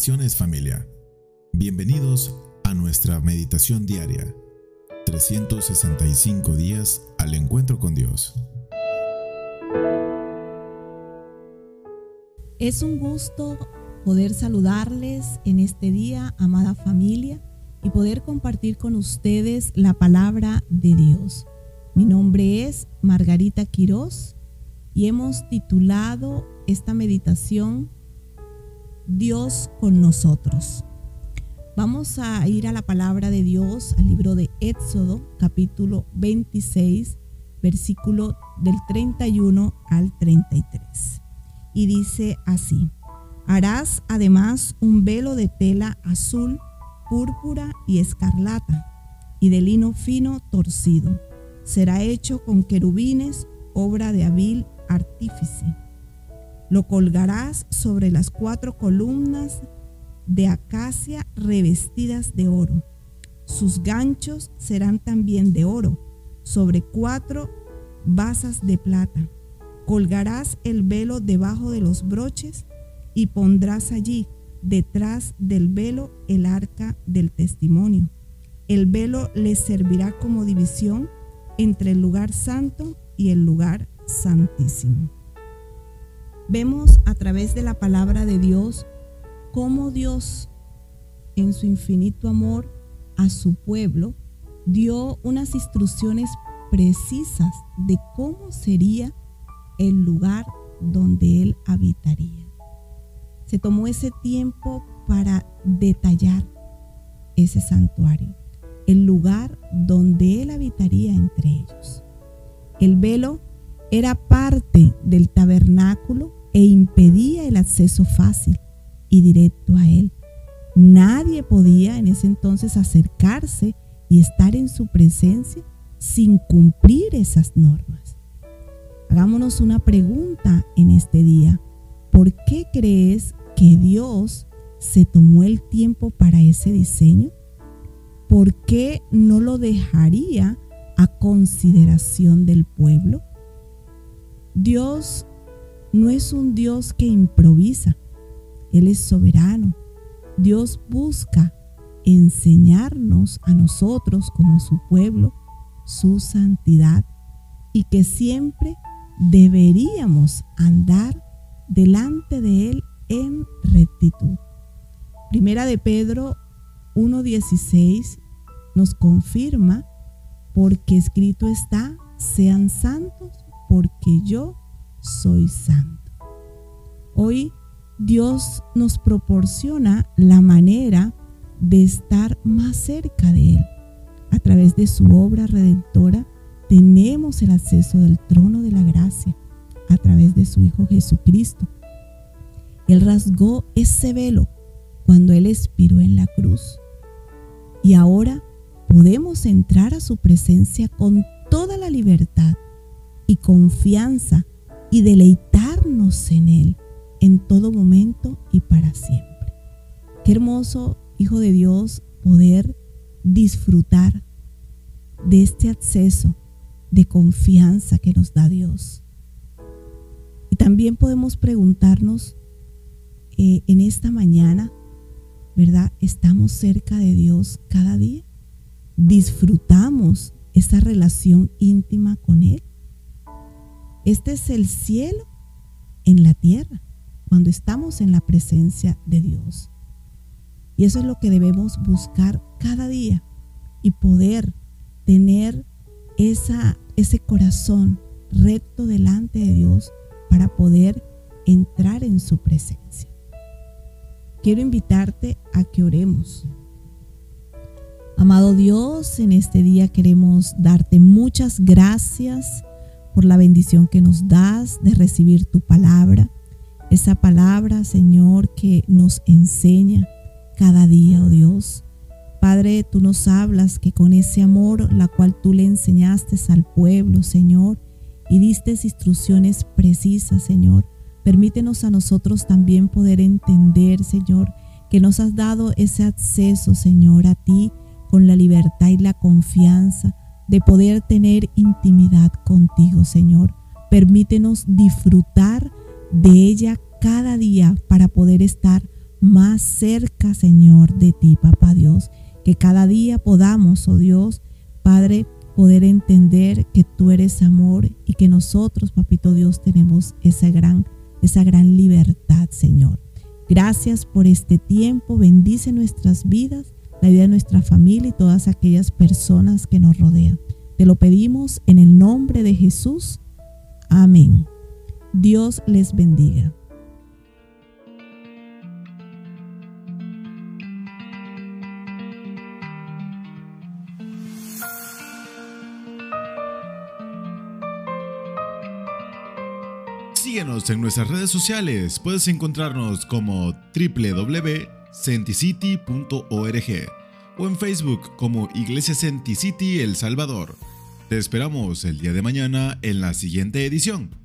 Familia. Bienvenidos a nuestra meditación diaria. 365 días al encuentro con Dios. Es un gusto poder saludarles en este día, amada familia, y poder compartir con ustedes la palabra de Dios. Mi nombre es Margarita Quirós y hemos titulado esta meditación Dios con nosotros. Vamos a ir a la palabra de Dios, al libro de Éxodo, capítulo 26, versículo del 31 al 33. Y dice así, harás además un velo de tela azul, púrpura y escarlata, y de lino fino torcido. Será hecho con querubines, obra de hábil artífice. Lo colgarás sobre las cuatro columnas de acacia revestidas de oro. Sus ganchos serán también de oro, sobre cuatro basas de plata. Colgarás el velo debajo de los broches y pondrás allí, detrás del velo, el arca del testimonio. El velo les servirá como división entre el lugar santo y el lugar santísimo. Vemos a través de la palabra de Dios cómo Dios, en su infinito amor a su pueblo, dio unas instrucciones precisas de cómo sería el lugar donde Él habitaría. Se tomó ese tiempo para detallar ese santuario, el lugar donde Él habitaría entre ellos. El velo era parte del tabernáculo e impedía el acceso fácil y directo a él. Nadie podía en ese entonces acercarse y estar en su presencia sin cumplir esas normas. Hagámonos una pregunta en este día. ¿Por qué crees que Dios se tomó el tiempo para ese diseño? ¿Por qué no lo dejaría a consideración del pueblo? Dios no es un Dios que improvisa, Él es soberano. Dios busca enseñarnos a nosotros como su pueblo su santidad y que siempre deberíamos andar delante de Él en rectitud. Primera de Pedro 1.16 nos confirma, porque escrito está, sean santos porque yo soy santo. Hoy Dios nos proporciona la manera de estar más cerca de Él. A través de su obra redentora tenemos el acceso del trono de la gracia a través de su Hijo Jesucristo. Él rasgó ese velo cuando Él expiró en la cruz. Y ahora podemos entrar a su presencia con toda la libertad y confianza y deleitarnos en Él en todo momento y para siempre. Qué hermoso, Hijo de Dios, poder disfrutar de este acceso de confianza que nos da Dios. Y también podemos preguntarnos eh, en esta mañana, ¿verdad? ¿Estamos cerca de Dios cada día? ¿Disfrutamos esa relación íntima con Él? Este es el cielo en la tierra, cuando estamos en la presencia de Dios. Y eso es lo que debemos buscar cada día y poder tener esa, ese corazón recto delante de Dios para poder entrar en su presencia. Quiero invitarte a que oremos. Amado Dios, en este día queremos darte muchas gracias por la bendición que nos das de recibir tu palabra. Esa palabra, Señor, que nos enseña cada día, oh Dios. Padre, tú nos hablas que con ese amor, la cual tú le enseñaste al pueblo, Señor, y diste instrucciones precisas, Señor, permítenos a nosotros también poder entender, Señor, que nos has dado ese acceso, Señor, a ti con la libertad y la confianza de poder tener intimidad contigo, Señor. Permítenos disfrutar de ella cada día para poder estar más cerca, Señor, de ti, Papá Dios. Que cada día podamos, oh Dios, Padre, poder entender que tú eres amor y que nosotros, Papito Dios, tenemos esa gran, esa gran libertad, Señor. Gracias por este tiempo. Bendice nuestras vidas, la vida de nuestra familia y todas aquellas personas que nos rodean. Te lo pedimos en el nombre de Jesús. Amén. Dios les bendiga. Síguenos en nuestras redes sociales. Puedes encontrarnos como www.centicity.org o en Facebook como Iglesia Centicity El Salvador. Te esperamos el día de mañana en la siguiente edición.